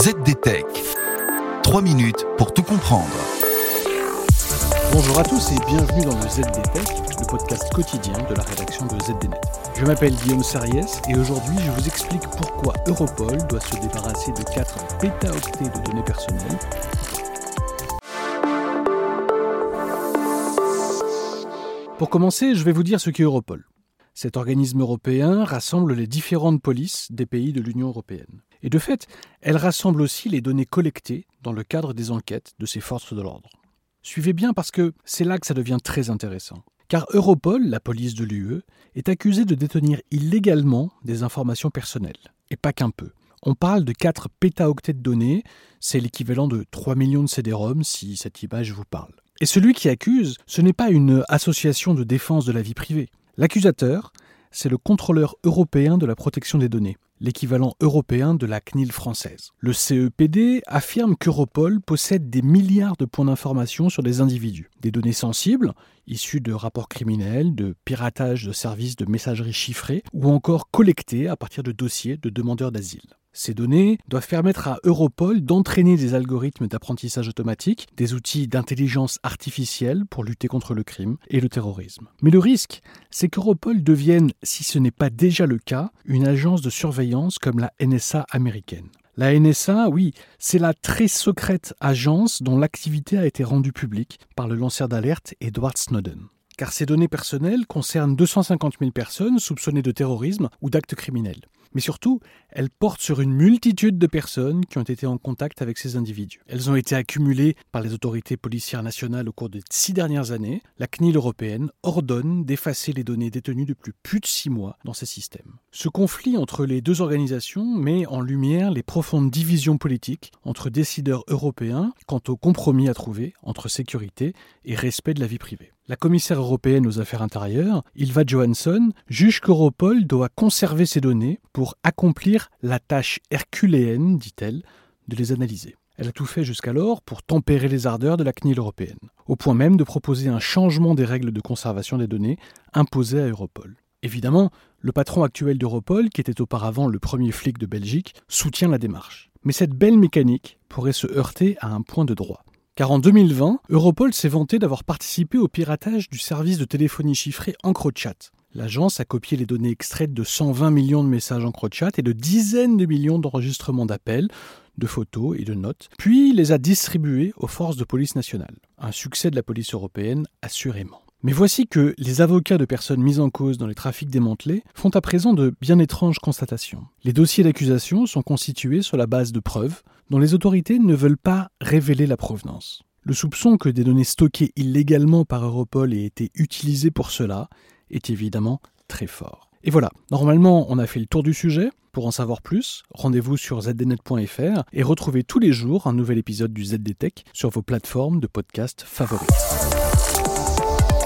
ZDTech. 3 minutes pour tout comprendre. Bonjour à tous et bienvenue dans le ZDTech, le podcast quotidien de la rédaction de ZDNet. Je m'appelle Guillaume Sariès et aujourd'hui je vous explique pourquoi Europol doit se débarrasser de 4 pétaoctets de données personnelles Pour commencer, je vais vous dire ce qu'est Europol. Cet organisme européen rassemble les différentes polices des pays de l'Union européenne. Et de fait, elle rassemble aussi les données collectées dans le cadre des enquêtes de ces forces de l'ordre. Suivez bien parce que c'est là que ça devient très intéressant. Car Europol, la police de l'UE, est accusée de détenir illégalement des informations personnelles. Et pas qu'un peu. On parle de 4 pétaoctets de données, c'est l'équivalent de 3 millions de CD-ROM si cette image vous parle. Et celui qui accuse, ce n'est pas une association de défense de la vie privée. L'accusateur, c'est le contrôleur européen de la protection des données, l'équivalent européen de la CNIL française. Le CEPD affirme qu'Europol possède des milliards de points d'information sur des individus, des données sensibles, issues de rapports criminels, de piratage de services de messagerie chiffrés, ou encore collectées à partir de dossiers de demandeurs d'asile. Ces données doivent permettre à Europol d'entraîner des algorithmes d'apprentissage automatique, des outils d'intelligence artificielle pour lutter contre le crime et le terrorisme. Mais le risque, c'est qu'Europol devienne, si ce n'est pas déjà le cas, une agence de surveillance comme la NSA américaine. La NSA, oui, c'est la très secrète agence dont l'activité a été rendue publique par le lanceur d'alerte Edward Snowden car ces données personnelles concernent 250 000 personnes soupçonnées de terrorisme ou d'actes criminels. Mais surtout, elles portent sur une multitude de personnes qui ont été en contact avec ces individus. Elles ont été accumulées par les autorités policières nationales au cours des six dernières années. La CNIL européenne ordonne d'effacer les données détenues depuis plus de six mois dans ces systèmes. Ce conflit entre les deux organisations met en lumière les profondes divisions politiques entre décideurs européens quant au compromis à trouver entre sécurité et respect de la vie privée. La commissaire européenne aux affaires intérieures, Ilva Johansson, juge qu'Europol doit conserver ces données pour accomplir la tâche herculéenne, dit-elle, de les analyser. Elle a tout fait jusqu'alors pour tempérer les ardeurs de la CNIL européenne, au point même de proposer un changement des règles de conservation des données imposées à Europol. Évidemment, le patron actuel d'Europol, qui était auparavant le premier flic de Belgique, soutient la démarche. Mais cette belle mécanique pourrait se heurter à un point de droit. Car en 2020, Europol s'est vanté d'avoir participé au piratage du service de téléphonie chiffrée EncroChat. L'agence a copié les données extraites de 120 millions de messages EncroChat et de dizaines de millions d'enregistrements d'appels, de photos et de notes, puis les a distribués aux forces de police nationales. Un succès de la police européenne, assurément. Mais voici que les avocats de personnes mises en cause dans les trafics démantelés font à présent de bien étranges constatations. Les dossiers d'accusation sont constitués sur la base de preuves dont les autorités ne veulent pas révéler la provenance. Le soupçon que des données stockées illégalement par Europol aient été utilisées pour cela est évidemment très fort. Et voilà, normalement on a fait le tour du sujet. Pour en savoir plus, rendez-vous sur zdnet.fr et retrouvez tous les jours un nouvel épisode du ZDTech sur vos plateformes de podcast favorites.